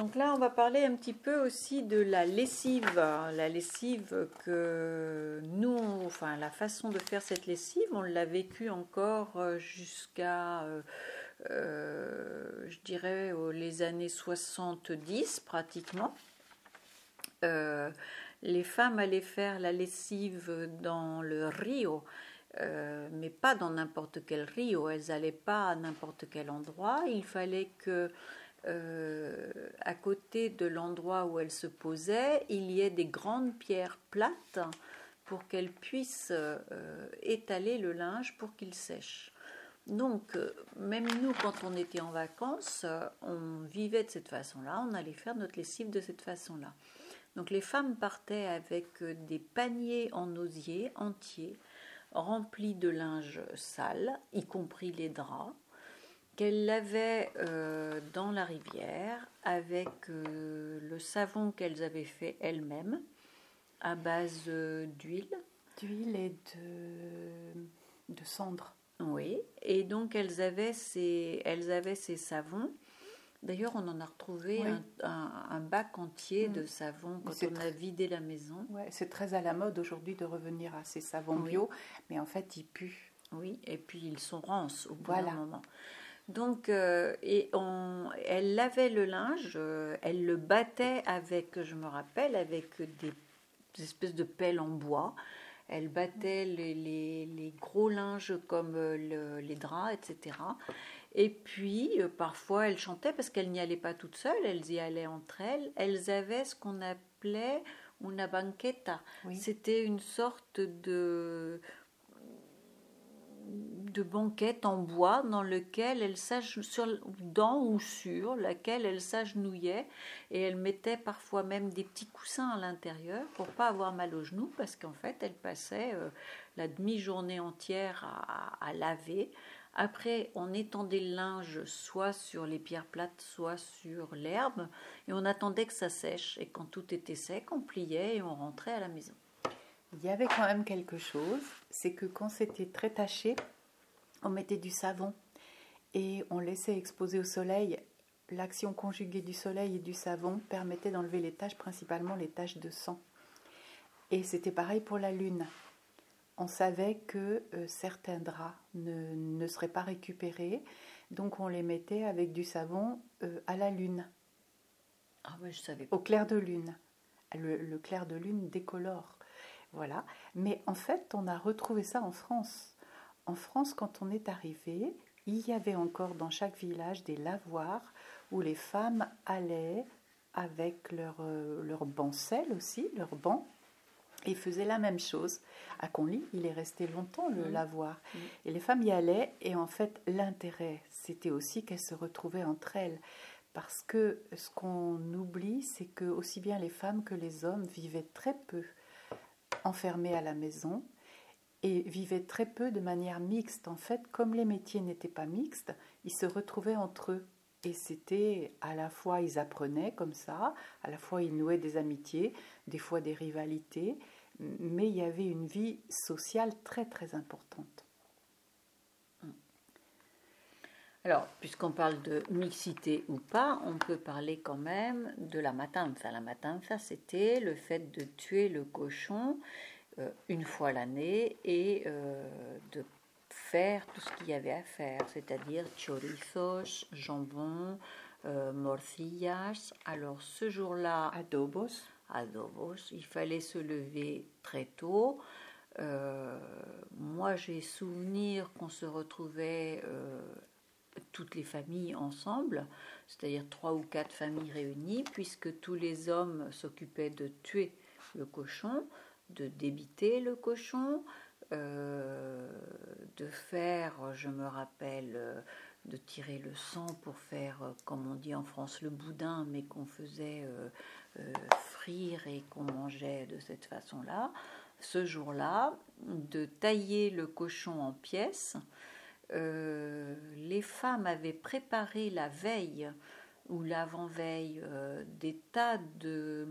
Donc là, on va parler un petit peu aussi de la lessive. La lessive que nous, enfin la façon de faire cette lessive, on l'a vécue encore euh, jusqu'à, euh, euh, je dirais, les années 70 pratiquement. les femmes allaient faire la lessive dans le rio, mais pas dans n'importe quel rio. Elles n'allaient pas à n'importe quel endroit. Il fallait que euh, à côté de l'endroit où elle se posait, il y ait des grandes pierres plates pour qu'elle puisse euh, étaler le linge pour qu'il sèche. Donc, euh, même nous, quand on était en vacances, on vivait de cette façon-là, on allait faire notre lessive de cette façon-là. Donc, les femmes partaient avec des paniers en osier entiers, remplis de linge sale, y compris les draps qu'elle lavait euh, dans la rivière avec euh, le savon qu'elles avaient fait elles-mêmes à base euh, d'huile. D'huile et de, de cendre. Oui, et donc elles avaient ces, elles avaient ces savons. D'ailleurs, on en a retrouvé un, bac entier mm. de savon quand on a vidé la maison. Ouais, c'est très à la mode aujourd'hui de revenir à ces savons bio, mais en fait, ils puent. Oui, et puis ils sont rances au bout d'un moment. Donc, euh, et on, elle lavait le linge, euh, elle le battait avec, je me rappelle, avec des, espèces de pelles en bois. Elle battait les, gros linges comme euh, les draps, etc. Et puis, parfois, elle chantait parce qu'elle n'y allait pas toute seule, elles y allaient entre elles. Elles avaient ce qu'on appelait una banqueta. C'était une sorte de de banquette en bois dans lequel elle sur dans ou sur laquelle elle s'agenouillait et elle mettait parfois même des petits coussins à l'intérieur pour pas avoir mal aux genoux parce qu'en fait elle passait euh, la demi-journée entière à, laver. Après, on étendait le linge soit sur les pierres plates, soit sur l'herbe, et on attendait que ça sèche. Et quand tout était sec, on pliait et on rentrait à la maison. Il y avait quand même quelque chose, c'est que quand c'était très taché, on mettait du savon et on laissait exposer au soleil. L'action conjuguée du soleil et du savon permettait d'enlever les taches, principalement les taches de sang. Et c'était pareil pour la lune. On savait que euh, certains draps ne, seraient pas récupérés, donc on les mettait avec du savon euh, à la lune. Ah je savais. Au clair de lune. le clair de lune décolore. Voilà. Mais en fait, on a retrouvé ça en France. En France, quand on est arrivé, il y avait encore dans chaque village des lavoirs où les femmes allaient avec leur, euh, leur bancelle aussi, leur banc, et faisaient la même chose. À Conly, il est resté longtemps le mmh. lavoir. Mmh. Et les femmes y allaient, et en fait, l'intérêt, c'était aussi qu'elles se retrouvaient entre elles. Parce que ce qu'on oublie, c'est que aussi bien les femmes que les hommes vivaient très peu enfermés à la maison et vivaient très peu de manière mixte. En fait, comme les métiers n'étaient pas mixtes, ils se retrouvaient entre eux. Et c'était à la fois, ils apprenaient comme ça, à la fois ils nouaient des amitiés, des fois des rivalités, mais il y avait une vie sociale très très importante. Alors, puisqu'on parle de mixité ou pas, on peut parler quand même de la matanza. La matanza, c'était le fait de tuer le cochon une fois l'année et euh, de faire tout ce qu'il y avait à faire, c'est-à-dire chorizos, jambon, euh, morcillas. Alors, ce jour-là, adobos. Adobos, il fallait se lever très tôt. moi, j'ai souvenir qu'on se retrouvait toutes les familles ensemble, c'est-à-dire trois ou quatre familles réunies, puisque tous les hommes s'occupaient de tuer le cochon, de débiter le cochon, euh, de faire, je me rappelle, euh, de tirer le sang pour faire, euh, comme on dit en France, le boudin, mais qu'on faisait frire et qu'on mangeait de cette façon-là. Ce jour-là, de tailler le cochon en pièces, les femmes avaient préparé la veille ou l'avant-veille des tas de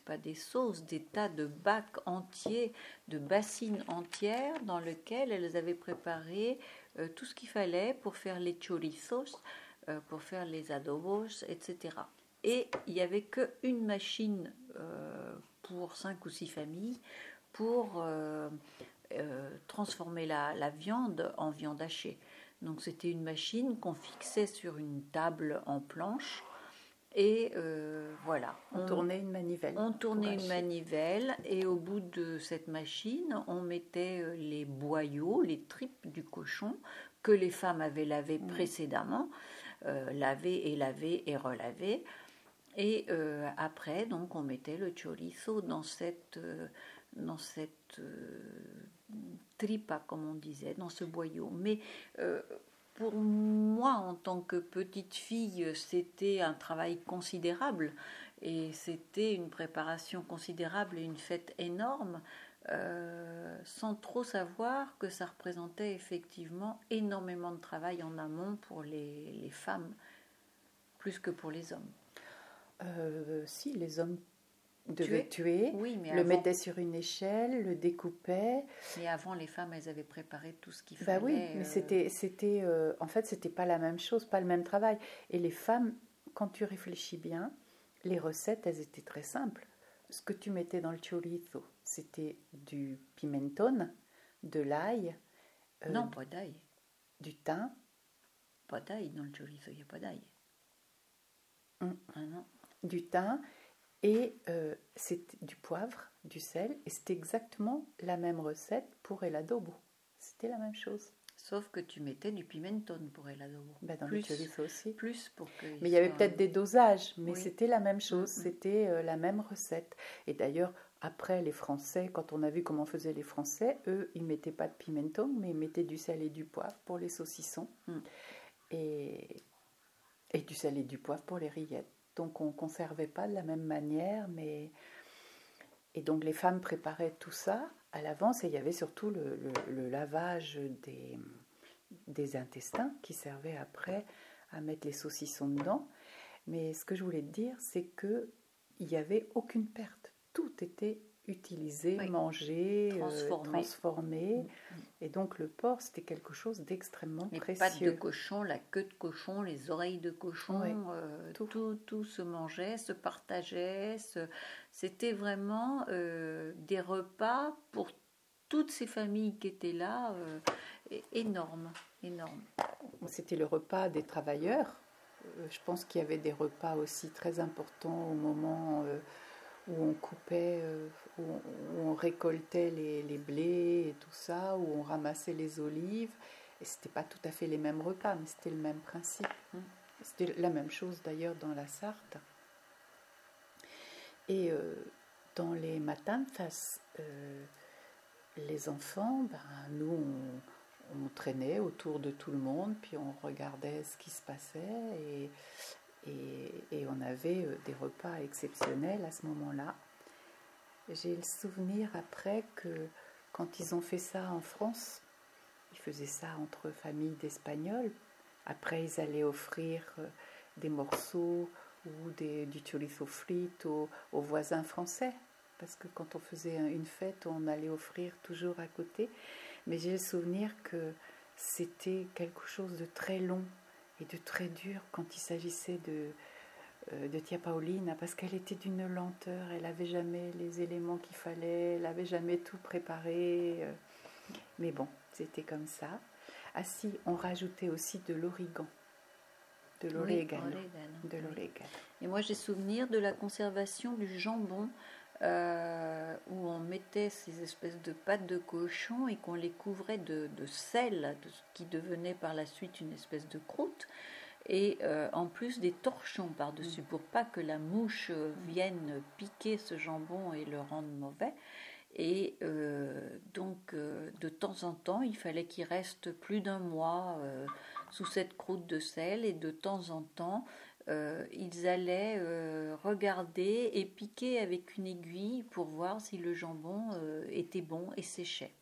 pas des sauces, des tas de bacs entiers, de bassines entières dans lesquelles elles avaient préparé euh, tout ce qu'il fallait pour faire les chorizos, pour faire les adobos, etc. et il n'y avait qu'une machine pour cinq ou six familles pour transformer la, la, viande en viande hachée. Donc c'était une machine qu'on fixait sur une table en planche et euh, voilà. On, tournait une manivelle. On tournait une manivelle et au bout de cette machine, on mettait euh, les boyaux, les tripes du cochon que les femmes avaient lavé mm. précédemment, euh, lavé et lavé et relavé. Et après, donc, on mettait le chorizo dans cette, dans cette tripa, comme on disait, dans ce boyau. Mais pour moi, en tant que petite fille, c'était un travail considérable et c'était une préparation considérable et une fête énorme, euh, sans trop savoir que ça représentait effectivement énormément de travail en amont pour les, femmes, plus que pour les hommes. Euh, si, les hommes devait tuer, oui, mais le mettait sur une échelle, le découpait. Mais avant, les femmes, elles avaient préparé tout ce qu'il bah fallait. oui, mais euh, c'était, c'était, euh, en fait, c'était pas la même chose, pas le même travail. Et les femmes, quand tu réfléchis bien, les recettes, elles étaient très simples. Ce que tu mettais dans le chorizo, c'était du pimenton, de l'ail. Euh, non, pas d'ail. Du thym. Pas d'ail dans le chorizo, il n'y a pas d'ail. Hum. Ah non. Du thym et euh, c'est du poivre, du sel, et c'était exactement la même recette pour el adobo. C'était la même chose. Sauf que tu mettais du pimenton pour el adobo. Ben dans plus, le aussi. Plus pour que. Mais il y avait peut-être des dosages, mais c'était la même chose, mm, mm. c'était euh, la même recette. Et d'ailleurs, après, les Français, quand on a vu comment faisaient les Français, eux, ils mettaient pas de pimenton, mais ils mettaient du sel et du poivre pour les saucissons. Mm. Et, et du sel et du poivre pour les rillettes donc on ne conservait pas de la même manière, mais et donc les femmes préparaient tout ça à l'avance et il y avait surtout le, lavage des, intestins qui servait après à mettre les saucissons dedans. Mais ce que je voulais dire, c'est que il n'y avait aucune perte. Tout était mangé, transformé. Euh, mm, mm. Et donc le porc, c'était quelque chose d'extrêmement précieux. Les pattes de cochon, la queue de cochon, les oreilles de cochon, euh, tout. tout. se mangeait, se partageait. C'était vraiment euh, des repas pour toutes ces familles qui étaient là, énormes, énormes. C'était le repas des travailleurs. je pense qu'il y avait des repas aussi très importants au moment où on coupait, euh, où, on, récoltait les, blés et tout ça, où on ramassait les olives. Et c'était pas tout à fait les mêmes repas, mais c'était le même principe. Hein. C'était la même chose d'ailleurs dans la Sarthe. Et euh, dans les matins, euh, les enfants, ben, nous, on, on, traînait autour de tout le monde, puis on regardait ce qui se passait. Et, et, on avait euh, des repas exceptionnels à ce moment-là. J'ai le souvenir après que quand ils ont fait ça en France, ils faisaient ça entre familles d'Espagnols. Après, ils allaient offrir euh, des morceaux ou du chorizo frite aux, aux, voisins français. Parce que quand on faisait une fête, on allait offrir toujours à côté. Mais j'ai le souvenir que c'était quelque chose de très long de très dur quand il s'agissait de, euh, de Tia Paolina parce qu'elle était d'une lenteur, elle n'avait jamais les éléments qu'il fallait, elle n'avait jamais tout préparé. Euh. mais bon, c'était comme ça. Ah si, on rajoutait aussi de l'origan. De l'orégano. de l'orégano. Et moi j'ai souvenir de la conservation du jambon euh, ces espèces de pâtes de cochon et qu'on les couvrait de, sel, de qui devenait par la suite une espèce de croûte, et euh, en plus des torchons par-dessus mm. pour pas que la mouche euh, vienne piquer ce jambon et le rendre mauvais. Et donc, de temps en temps, il fallait qu'il reste plus d'un mois sous cette croûte de sel, et de temps en temps, euh, ils allaient euh, regarder et piquer avec une aiguille pour voir si le jambon euh, était bon et séchait.